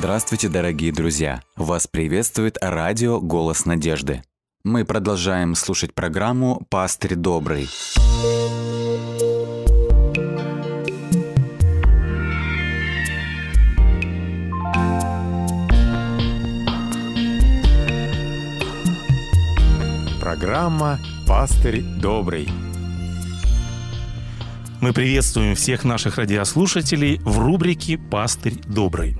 Здравствуйте, дорогие друзья! Вас приветствует радио «Голос надежды». Мы продолжаем слушать программу «Пастырь добрый». Программа «Пастырь добрый». Мы приветствуем всех наших радиослушателей в рубрике «Пастырь добрый».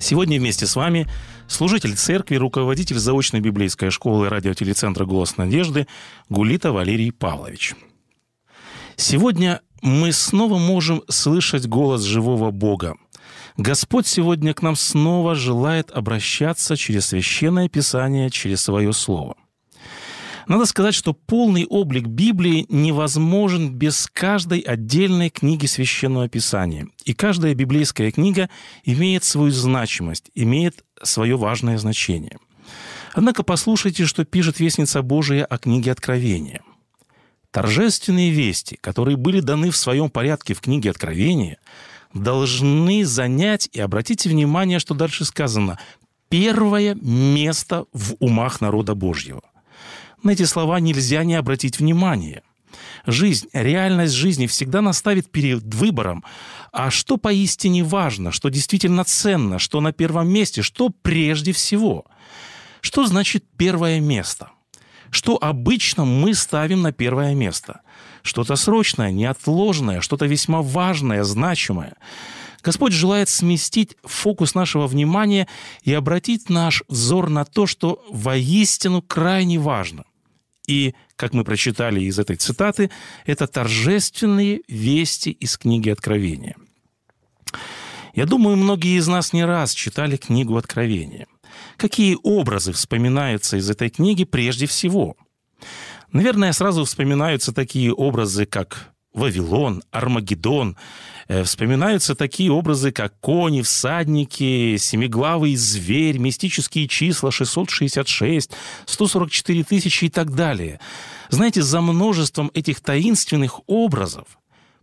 Сегодня вместе с вами служитель церкви, руководитель заочной библейской школы радиотелецентра «Голос надежды» Гулита Валерий Павлович. Сегодня мы снова можем слышать голос живого Бога. Господь сегодня к нам снова желает обращаться через Священное Писание, через Свое Слово – надо сказать, что полный облик Библии невозможен без каждой отдельной книги Священного Писания. И каждая библейская книга имеет свою значимость, имеет свое важное значение. Однако послушайте, что пишет Вестница Божия о книге Откровения. Торжественные вести, которые были даны в своем порядке в книге Откровения, должны занять, и обратите внимание, что дальше сказано, первое место в умах народа Божьего – на эти слова нельзя не обратить внимание. Жизнь, реальность жизни всегда наставит перед выбором, а что поистине важно, что действительно ценно, что на первом месте, что прежде всего. Что значит первое место? Что обычно мы ставим на первое место? Что-то срочное, неотложное, что-то весьма важное, значимое. Господь желает сместить фокус нашего внимания и обратить наш взор на то, что воистину крайне важно. И, как мы прочитали из этой цитаты, это торжественные вести из книги Откровения. Я думаю, многие из нас не раз читали книгу Откровения. Какие образы вспоминаются из этой книги прежде всего? Наверное, сразу вспоминаются такие образы, как Вавилон, Армагеддон. Э, вспоминаются такие образы, как кони, всадники, семиглавый зверь, мистические числа 666, 144 тысячи и так далее. Знаете, за множеством этих таинственных образов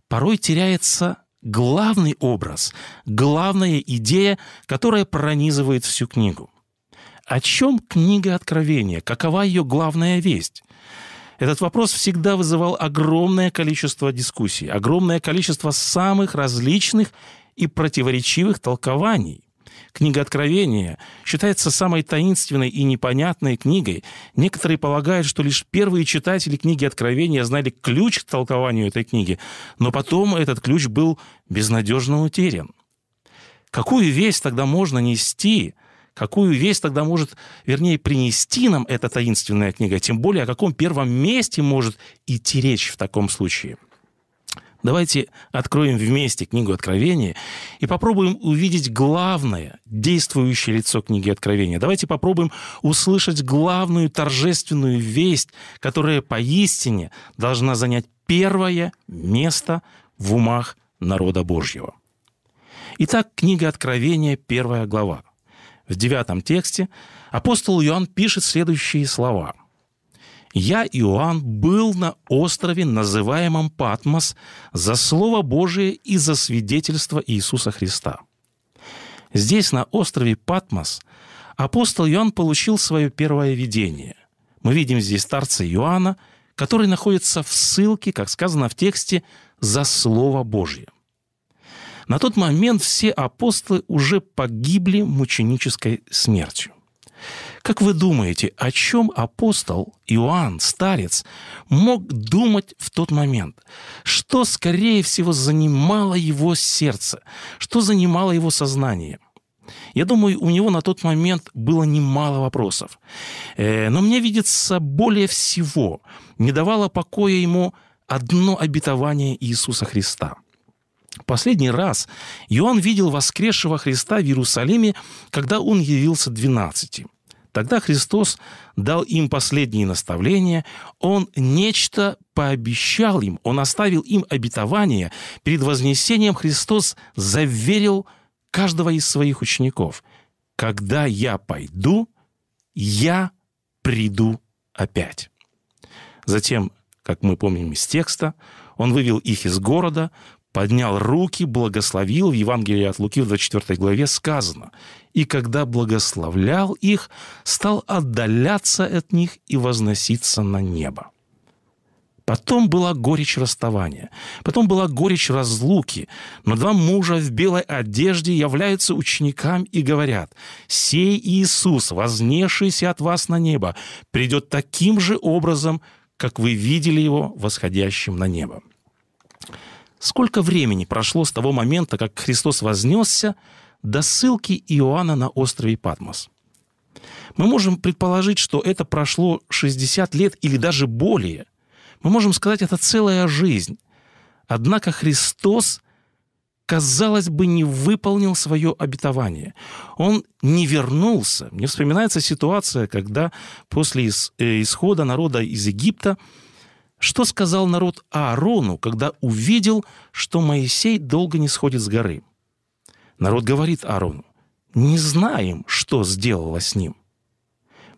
порой теряется главный образ, главная идея, которая пронизывает всю книгу. О чем книга Откровения? Какова ее главная весть? Этот вопрос всегда вызывал огромное количество дискуссий, огромное количество самых различных и противоречивых толкований. Книга Откровения считается самой таинственной и непонятной книгой. Некоторые полагают, что лишь первые читатели книги Откровения знали ключ к толкованию этой книги, но потом этот ключ был безнадежно утерян. Какую весть тогда можно нести – Какую весть тогда может, вернее, принести нам эта таинственная книга? Тем более, о каком первом месте может идти речь в таком случае? Давайте откроем вместе книгу Откровения и попробуем увидеть главное действующее лицо книги Откровения. Давайте попробуем услышать главную торжественную весть, которая поистине должна занять первое место в умах народа Божьего. Итак, книга Откровения, первая глава в девятом тексте апостол Иоанн пишет следующие слова. «Я, Иоанн, был на острове, называемом Патмос, за Слово Божие и за свидетельство Иисуса Христа». Здесь, на острове Патмос, апостол Иоанн получил свое первое видение. Мы видим здесь старца Иоанна, который находится в ссылке, как сказано в тексте, за Слово Божье. На тот момент все апостолы уже погибли мученической смертью. Как вы думаете, о чем апостол Иоанн, старец, мог думать в тот момент? Что, скорее всего, занимало его сердце? Что занимало его сознание? Я думаю, у него на тот момент было немало вопросов. Э, но мне видится более всего, не давало покоя ему одно обетование Иисуса Христа – Последний раз Иоанн видел воскресшего Христа в Иерусалиме, когда он явился двенадцати. Тогда Христос дал им последние наставления, Он нечто пообещал им, Он оставил им обетование. Перед Вознесением Христос заверил каждого из своих учеников, «Когда я пойду, я приду опять». Затем, как мы помним из текста, Он вывел их из города, поднял руки, благословил. В Евангелии от Луки в 24 главе сказано. «И когда благословлял их, стал отдаляться от них и возноситься на небо». Потом была горечь расставания. Потом была горечь разлуки. Но два мужа в белой одежде являются ученикам и говорят, «Сей Иисус, вознесшийся от вас на небо, придет таким же образом, как вы видели его восходящим на небо». Сколько времени прошло с того момента, как Христос вознесся, до ссылки Иоанна на острове Патмос? Мы можем предположить, что это прошло 60 лет или даже более – мы можем сказать, это целая жизнь. Однако Христос, казалось бы, не выполнил свое обетование. Он не вернулся. Мне вспоминается ситуация, когда после э, исхода народа из Египта что сказал народ Аарону, когда увидел, что Моисей долго не сходит с горы? Народ говорит Аарону, не знаем, что сделала с ним.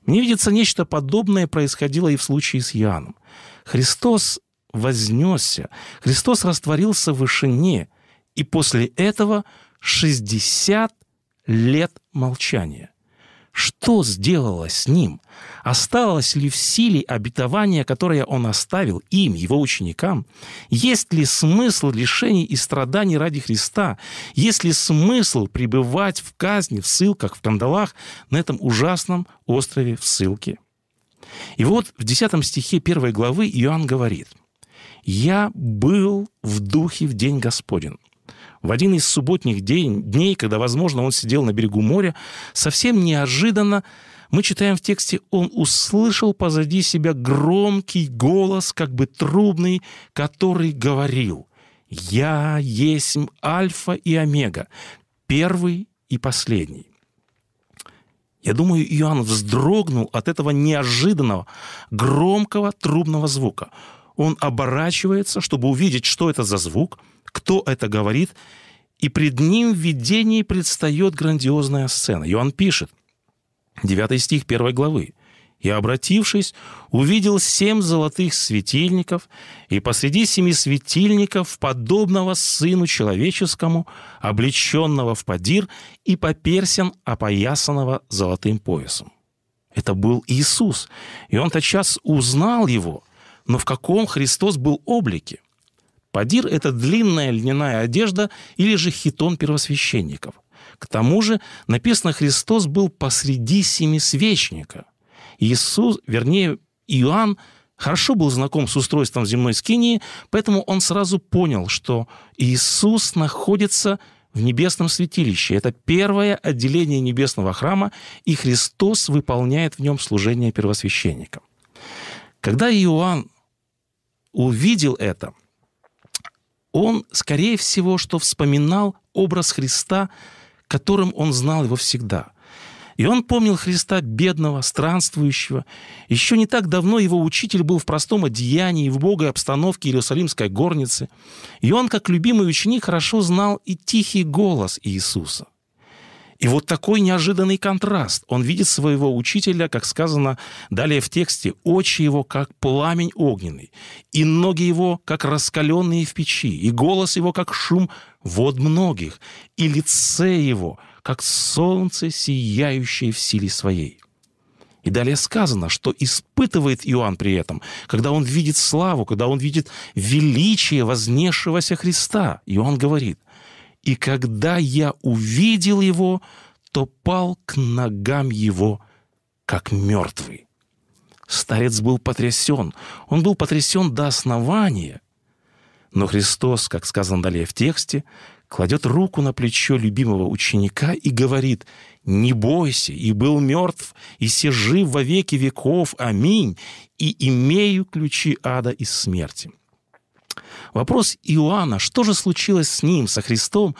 Мне видится, нечто подобное происходило и в случае с Иоанном. Христос вознесся, Христос растворился в вышине, и после этого 60 лет молчания. Что сделало с ним? Осталось ли в силе обетование, которое он оставил им, его ученикам? Есть ли смысл лишений и страданий ради Христа? Есть ли смысл пребывать в казни, в ссылках, в кандалах на этом ужасном острове в ссылке? И вот в 10 стихе 1 главы Иоанн говорит, «Я был в духе в день Господень». В один из субботних день, дней, когда, возможно, он сидел на берегу моря, совсем неожиданно мы читаем в тексте, он услышал позади себя громкий голос, как бы трубный, который говорил, «Я есть Альфа и Омега, первый и последний». Я думаю, Иоанн вздрогнул от этого неожиданного, громкого трубного звука. Он оборачивается, чтобы увидеть, что это за звук, кто это говорит, и пред ним в видении предстает грандиозная сцена. Иоанн пишет, 9 стих 1 главы и, обратившись, увидел семь золотых светильников, и посреди семи светильников подобного Сыну Человеческому, облеченного в подир и поперсен, опоясанного золотым поясом. Это был Иисус, и он тотчас узнал его, но в каком Христос был облике? Падир – это длинная льняная одежда или же хитон первосвященников. К тому же написано, Христос был посреди семи свечника – Иисус, вернее, Иоанн хорошо был знаком с устройством земной скинии, поэтому он сразу понял, что Иисус находится в небесном святилище. Это первое отделение небесного храма, и Христос выполняет в нем служение первосвященника. Когда Иоанн увидел это, он, скорее всего, что вспоминал образ Христа, которым он знал его всегда – и он помнил Христа бедного, странствующего. Еще не так давно его учитель был в простом одеянии, в богой обстановке Иерусалимской горницы. И он, как любимый ученик, хорошо знал и тихий голос Иисуса. И вот такой неожиданный контраст. Он видит своего учителя, как сказано далее в тексте, очи его, как пламень огненный, и ноги его, как раскаленные в печи, и голос его, как шум вод многих, и лице его, как солнце, сияющее в силе своей. И далее сказано, что испытывает Иоанн при этом, когда он видит славу, когда он видит величие вознесшегося Христа. Иоанн говорит, «И когда я увидел его, то пал к ногам его, как мертвый». Старец был потрясен. Он был потрясен до основания. Но Христос, как сказано далее в тексте, кладет руку на плечо любимого ученика и говорит, «Не бойся, и был мертв, и се жив во веки веков, аминь, и имею ключи ада из смерти». Вопрос Иоанна, что же случилось с ним, со Христом,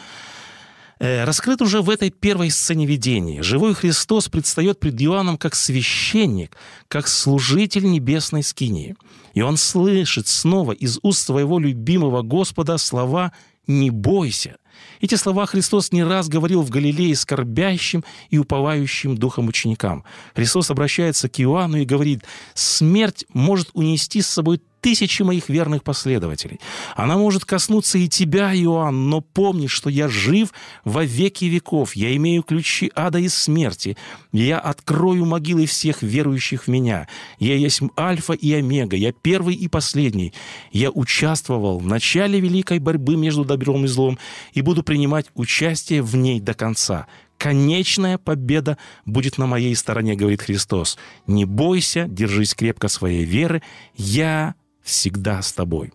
э, раскрыт уже в этой первой сцене видения. Живой Христос предстает пред Иоанном как священник, как служитель небесной скинии. И он слышит снова из уст своего любимого Господа слова «не бойся». Эти слова Христос не раз говорил в Галилее скорбящим и уповающим духом ученикам. Христос обращается к Иоанну и говорит, «Смерть может унести с собой тысячи моих верных последователей. Она может коснуться и тебя, Иоанн, но помни, что я жив во веки веков. Я имею ключи ада и смерти. Я открою могилы всех верующих в меня. Я есть альфа и омега. Я первый и последний. Я участвовал в начале великой борьбы между добром и злом и буду принимать участие в ней до конца. Конечная победа будет на моей стороне, говорит Христос. Не бойся, держись крепко своей веры. Я всегда с тобой.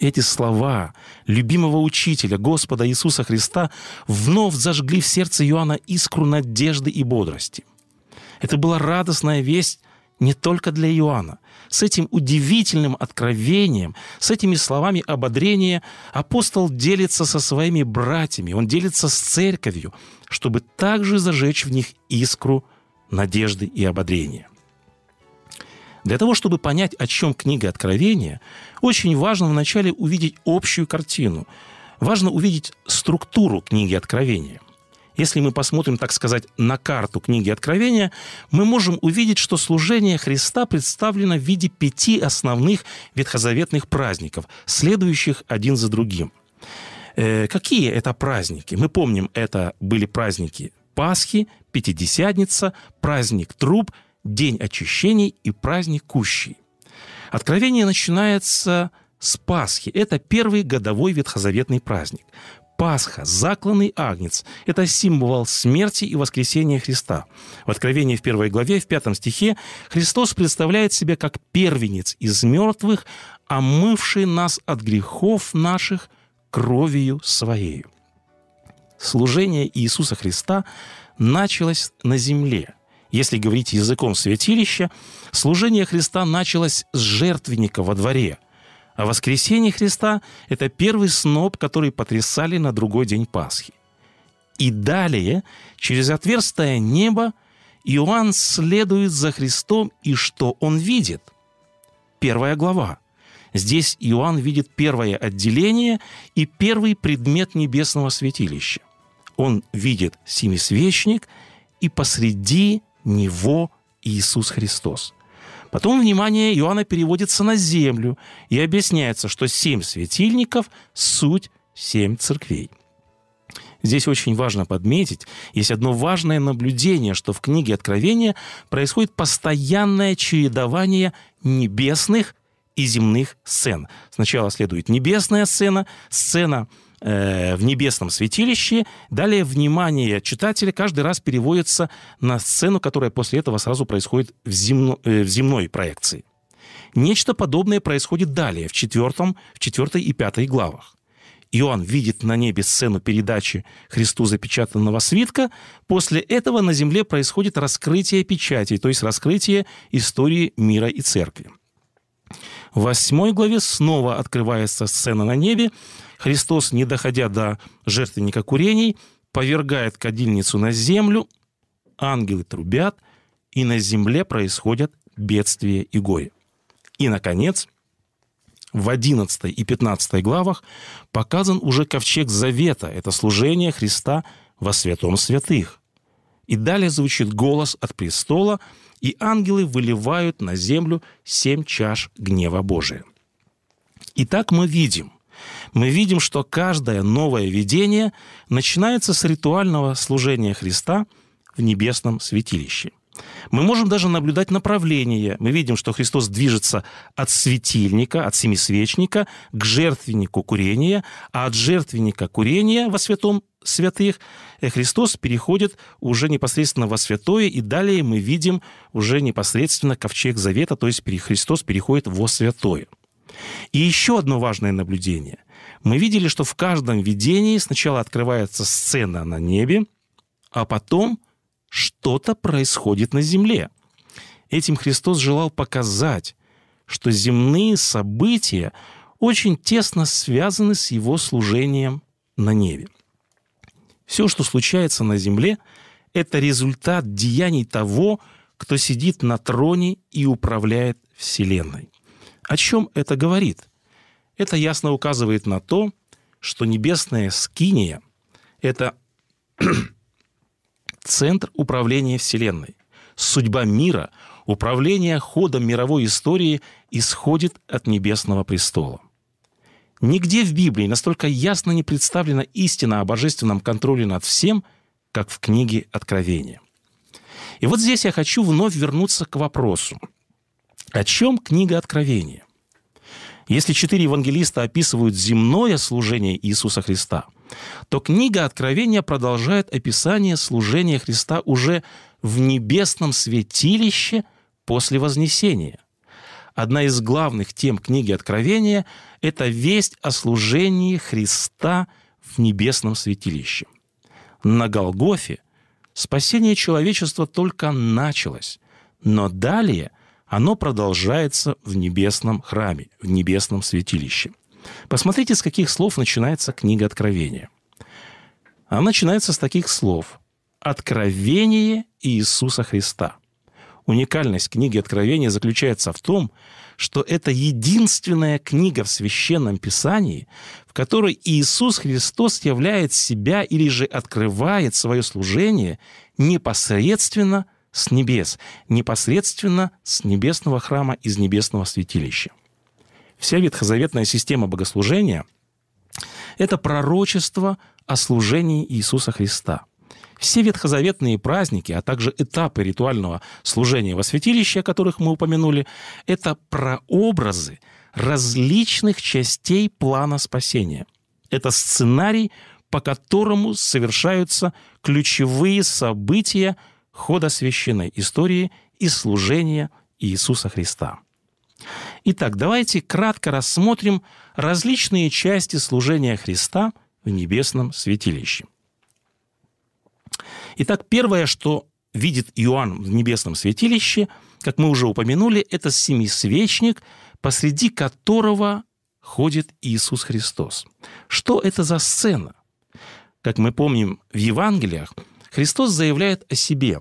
Эти слова любимого учителя Господа Иисуса Христа вновь зажгли в сердце Иоанна искру надежды и бодрости. Это была радостная весть не только для Иоанна. С этим удивительным откровением, с этими словами ободрения апостол делится со своими братьями, он делится с церковью, чтобы также зажечь в них искру надежды и ободрения – для того, чтобы понять, о чем книга Откровения, очень важно вначале увидеть общую картину. Важно увидеть структуру книги Откровения. Если мы посмотрим, так сказать, на карту книги Откровения, мы можем увидеть, что служение Христа представлено в виде пяти основных ветхозаветных праздников, следующих один за другим. Э, какие это праздники? Мы помним, это были праздники Пасхи, Пятидесятница, праздник Труб – день очищений и праздник Кущий. Откровение начинается с Пасхи. Это первый годовой ветхозаветный праздник. Пасха, закланный агнец – это символ смерти и воскресения Христа. В Откровении в первой главе, в пятом стихе, Христос представляет себя как первенец из мертвых, омывший нас от грехов наших кровью Своей. Служение Иисуса Христа началось на земле – если говорить языком святилища, служение Христа началось с жертвенника во дворе, а воскресение Христа – это первый сноп, который потрясали на другой день Пасхи. И далее, через отверстие неба, Иоанн следует за Христом, и что он видит? Первая глава. Здесь Иоанн видит первое отделение и первый предмет небесного святилища. Он видит семисвечник, и посреди него Иисус Христос. Потом внимание Иоанна переводится на землю и объясняется, что семь светильников – суть семь церквей. Здесь очень важно подметить, есть одно важное наблюдение, что в книге Откровения происходит постоянное чередование небесных и земных сцен. Сначала следует небесная сцена, сцена в небесном святилище. Далее внимание читателя каждый раз переводится на сцену, которая после этого сразу происходит в, земно, э, в земной проекции. Нечто подобное происходит далее, в, четвертом, в четвертой и пятой главах. Иоанн видит на небе сцену передачи Христу запечатанного свитка. После этого на земле происходит раскрытие печати, то есть раскрытие истории мира и церкви. В восьмой главе снова открывается сцена на небе, Христос, не доходя до жертвенника курений, повергает кадильницу на землю, ангелы трубят, и на земле происходят бедствия и горе. И, наконец, в 11 и 15 главах показан уже ковчег Завета. Это служение Христа во святом святых. И далее звучит голос от престола, и ангелы выливают на землю семь чаш гнева Божия. Итак, мы видим, мы видим, что каждое новое видение начинается с ритуального служения Христа в небесном святилище. Мы можем даже наблюдать направление. Мы видим, что Христос движется от светильника, от семисвечника к жертвеннику курения, а от жертвенника курения во святом святых Христос переходит уже непосредственно во святое, и далее мы видим уже непосредственно ковчег завета, то есть Христос переходит во святое. И еще одно важное наблюдение. Мы видели, что в каждом видении сначала открывается сцена на небе, а потом что-то происходит на земле. Этим Христос желал показать, что земные события очень тесно связаны с его служением на небе. Все, что случается на земле, это результат деяний того, кто сидит на троне и управляет Вселенной. О чем это говорит? Это ясно указывает на то, что небесная скиния – это центр управления Вселенной. Судьба мира управление ходом мировой истории исходит от небесного престола. Нигде в Библии настолько ясно не представлена истина о божественном контроле над всем, как в книге Откровения. И вот здесь я хочу вновь вернуться к вопросу. О чем книга Откровения? Если четыре евангелиста описывают земное служение Иисуса Христа, то книга Откровения продолжает описание служения Христа уже в небесном святилище после Вознесения. Одна из главных тем книги Откровения – это весть о служении Христа в небесном святилище. На Голгофе спасение человечества только началось, но далее оно продолжается в небесном храме, в небесном святилище. Посмотрите, с каких слов начинается книга Откровения. Она начинается с таких слов. «Откровение Иисуса Христа». Уникальность книги Откровения заключается в том, что это единственная книга в Священном Писании, в которой Иисус Христос являет себя или же открывает свое служение непосредственно – с небес, непосредственно с небесного храма из небесного святилища. Вся ветхозаветная система богослужения – это пророчество о служении Иисуса Христа. Все ветхозаветные праздники, а также этапы ритуального служения во святилище, о которых мы упомянули, это прообразы различных частей плана спасения. Это сценарий, по которому совершаются ключевые события хода священной истории и служения Иисуса Христа. Итак, давайте кратко рассмотрим различные части служения Христа в небесном святилище. Итак, первое, что видит Иоанн в небесном святилище, как мы уже упомянули, это семисвечник, посреди которого ходит Иисус Христос. Что это за сцена? Как мы помним в Евангелиях, Христос заявляет о себе.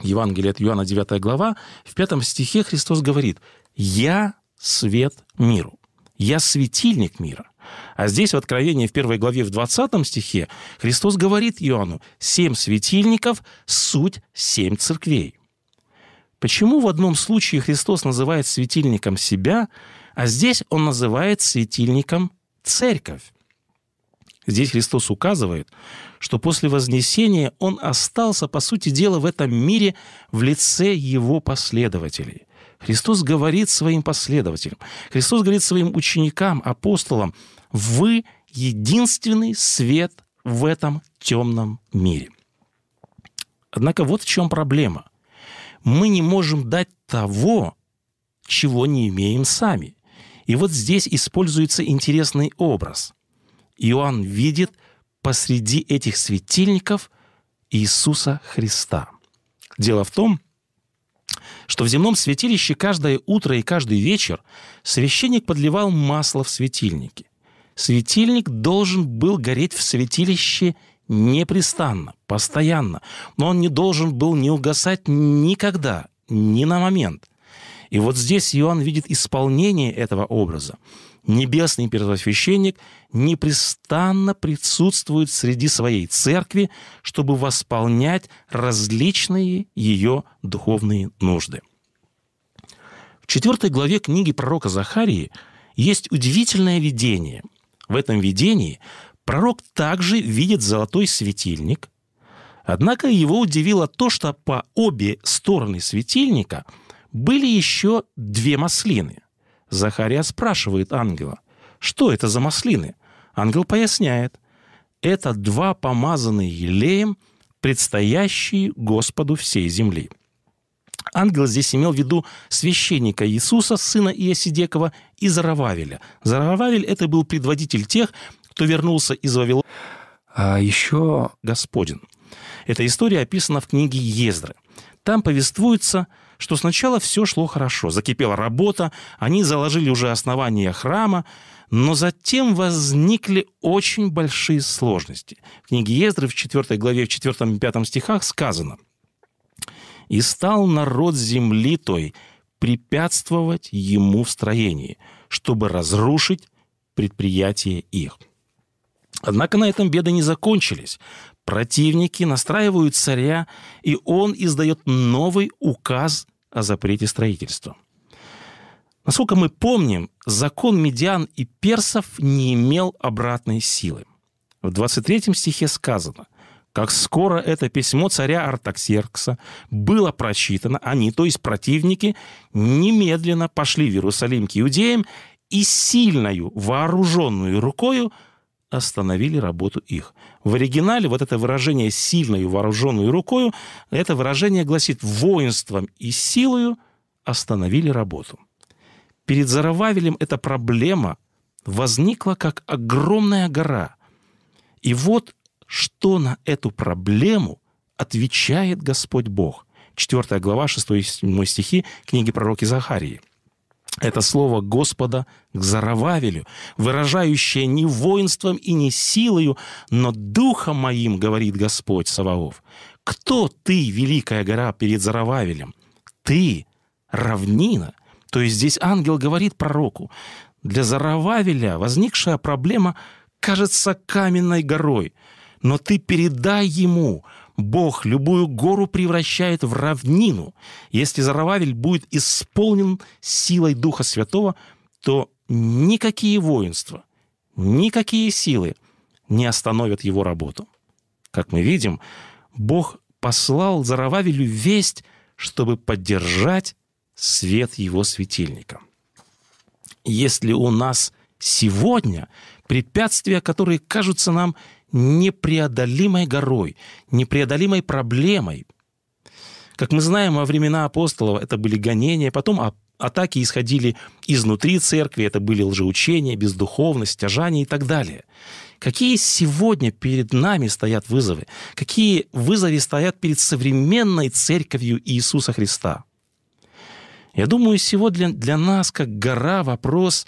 Евангелие от Иоанна 9 глава, в пятом стихе Христос говорит «Я свет миру, я светильник мира». А здесь в Откровении в первой главе в 20 стихе Христос говорит Иоанну «Семь светильников – суть семь церквей». Почему в одном случае Христос называет светильником себя, а здесь Он называет светильником церковь? Здесь Христос указывает, что после Вознесения Он остался, по сути дела, в этом мире в лице Его последователей. Христос говорит своим последователям, Христос говорит своим ученикам, апостолам, вы единственный свет в этом темном мире. Однако вот в чем проблема. Мы не можем дать того, чего не имеем сами. И вот здесь используется интересный образ – Иоанн видит посреди этих светильников Иисуса Христа. Дело в том, что в земном святилище каждое утро и каждый вечер священник подливал масло в светильники. Светильник должен был гореть в святилище непрестанно, постоянно, но он не должен был не угасать никогда, ни на момент. И вот здесь Иоанн видит исполнение этого образа небесный первосвященник непрестанно присутствует среди своей церкви, чтобы восполнять различные ее духовные нужды. В четвертой главе книги пророка Захарии есть удивительное видение. В этом видении пророк также видит золотой светильник, однако его удивило то, что по обе стороны светильника были еще две маслины – Захария спрашивает ангела, что это за маслины? Ангел поясняет, это два помазанные елеем, предстоящие Господу всей земли. Ангел здесь имел в виду священника Иисуса, сына Иосидекова, и Зарававеля. Зарававель – это был предводитель тех, кто вернулся из Вавилона. А еще Господин. Эта история описана в книге Ездры. Там повествуется что сначала все шло хорошо, закипела работа, они заложили уже основание храма, но затем возникли очень большие сложности. В книге Ездры в 4 главе, в 4 и 5 стихах сказано «И стал народ земли той препятствовать ему в строении, чтобы разрушить предприятие их». Однако на этом беды не закончились. Противники настраивают царя, и он издает новый указ о запрете строительства. Насколько мы помним, закон медиан и персов не имел обратной силы. В 23 стихе сказано, как скоро это письмо царя Артаксеркса было прочитано, они, то есть противники, немедленно пошли в Иерусалим к иудеям и сильною вооруженную рукою остановили работу их. В оригинале вот это выражение «сильную вооруженную рукою», это выражение гласит «воинством и силою остановили работу». Перед Зарававелем эта проблема возникла как огромная гора. И вот что на эту проблему отвечает Господь Бог. 4 глава, 6 и 7 стихи книги пророки Захарии. Это слово Господа к Зарававелю, выражающее не воинством и не силою, но духом моим, говорит Господь Саваоф. Кто ты, великая гора, перед Зарававелем? Ты — равнина. То есть здесь ангел говорит пророку, для Зарававеля возникшая проблема кажется каменной горой, но ты передай ему, Бог любую гору превращает в равнину. Если Зарававель будет исполнен силой Духа Святого, то никакие воинства, никакие силы не остановят его работу. Как мы видим, Бог послал Зарававелю весть, чтобы поддержать свет его светильника. Если у нас сегодня препятствия, которые кажутся нам непреодолимой горой, непреодолимой проблемой. Как мы знаем, во времена апостолов это были гонения, потом атаки исходили изнутри церкви, это были лжеучения, бездуховность, тяжание и так далее. Какие сегодня перед нами стоят вызовы? Какие вызовы стоят перед современной церковью Иисуса Христа? Я думаю, сегодня для нас, как гора, вопрос,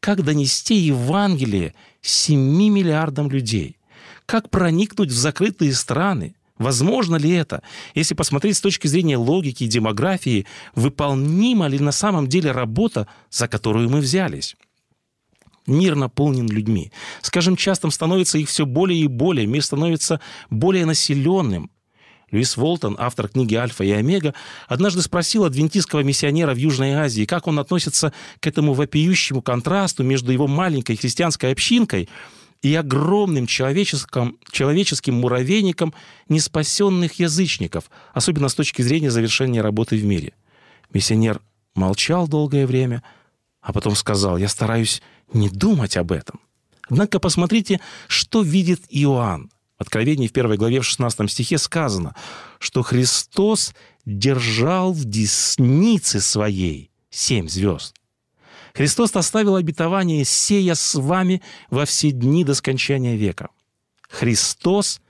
как донести Евангелие 7 миллиардам людей – как проникнуть в закрытые страны? Возможно ли это? Если посмотреть с точки зрения логики и демографии, выполнима ли на самом деле работа, за которую мы взялись? Мир наполнен людьми. Скажем, часто становится их все более и более. Мир становится более населенным. Льюис Волтон, автор книги «Альфа и Омега», однажды спросил адвентистского миссионера в Южной Азии, как он относится к этому вопиющему контрасту между его маленькой христианской общинкой – и огромным человеческим, человеческим муравейником неспасенных язычников, особенно с точки зрения завершения работы в мире. Миссионер молчал долгое время, а потом сказал, я стараюсь не думать об этом. Однако посмотрите, что видит Иоанн. В Откровении в первой главе в 16 стихе сказано, что Христос держал в деснице своей семь звезд. Христос оставил обетование «сея с вами во все дни до скончания века». Христос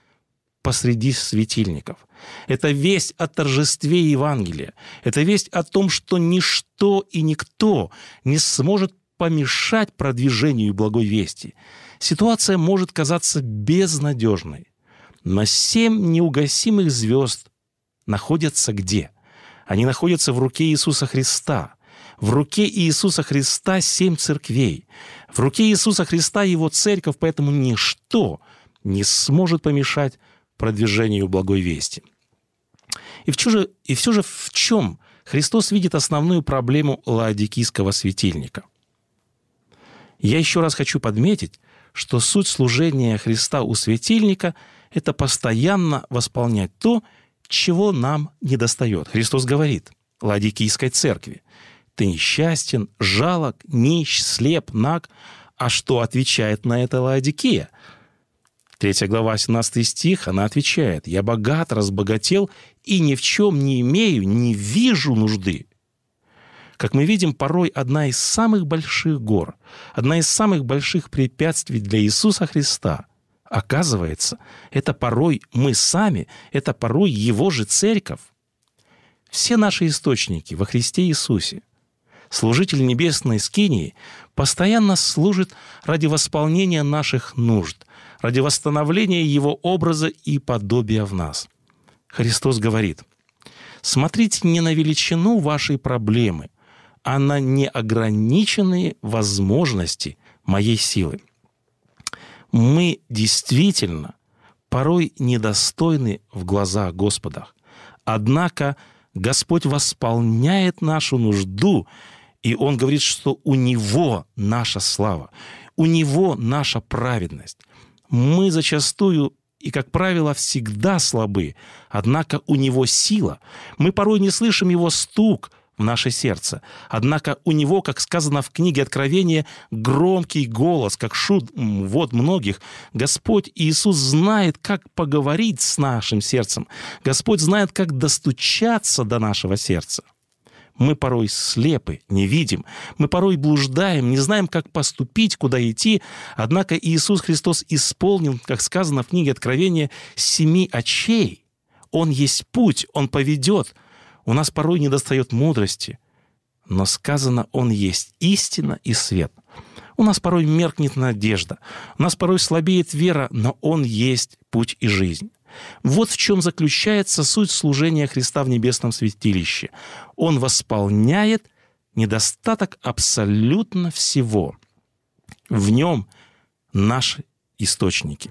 посреди светильников. Это весть о торжестве Евангелия. Это весть о том, что ничто и никто не сможет помешать продвижению благой вести. Ситуация может казаться безнадежной. Но семь неугасимых звезд находятся где? Они находятся в руке Иисуса Христа – в руке Иисуса Христа семь церквей. В руке Иисуса Христа его церковь, поэтому ничто не сможет помешать продвижению благой вести. И, в же, и все же в чем Христос видит основную проблему ладикийского светильника? Я еще раз хочу подметить, что суть служения Христа у светильника – это постоянно восполнять то, чего нам недостает. Христос говорит Ладикийской церкви – ты несчастен, жалок, нищ, слеп, наг. А что отвечает на это Лаодикея? Третья глава, 17 стих, она отвечает, «Я богат, разбогател, и ни в чем не имею, не вижу нужды». Как мы видим, порой одна из самых больших гор, одна из самых больших препятствий для Иисуса Христа, оказывается, это порой мы сами, это порой Его же церковь. Все наши источники во Христе Иисусе – служитель небесной скинии постоянно служит ради восполнения наших нужд, ради восстановления его образа и подобия в нас. Христос говорит, смотрите не на величину вашей проблемы, а на неограниченные возможности моей силы. Мы действительно порой недостойны в глазах Господа, однако Господь восполняет нашу нужду, и Он говорит, что у Него наша слава, у Него наша праведность. Мы зачастую и, как правило, всегда слабы, однако у Него сила. Мы порой не слышим Его стук – в наше сердце. Однако у него, как сказано в книге Откровения, громкий голос, как шут вот многих. Господь Иисус знает, как поговорить с нашим сердцем. Господь знает, как достучаться до нашего сердца. Мы порой слепы, не видим. Мы порой блуждаем, не знаем, как поступить, куда идти. Однако Иисус Христос исполнил, как сказано в книге Откровения, семи очей. Он есть путь, Он поведет. У нас порой недостает мудрости, но сказано «Он есть истина и свет». У нас порой меркнет надежда, у нас порой слабеет вера, но Он есть путь и жизнь. Вот в чем заключается суть служения Христа в небесном святилище. Он восполняет недостаток абсолютно всего. В нем наши источники.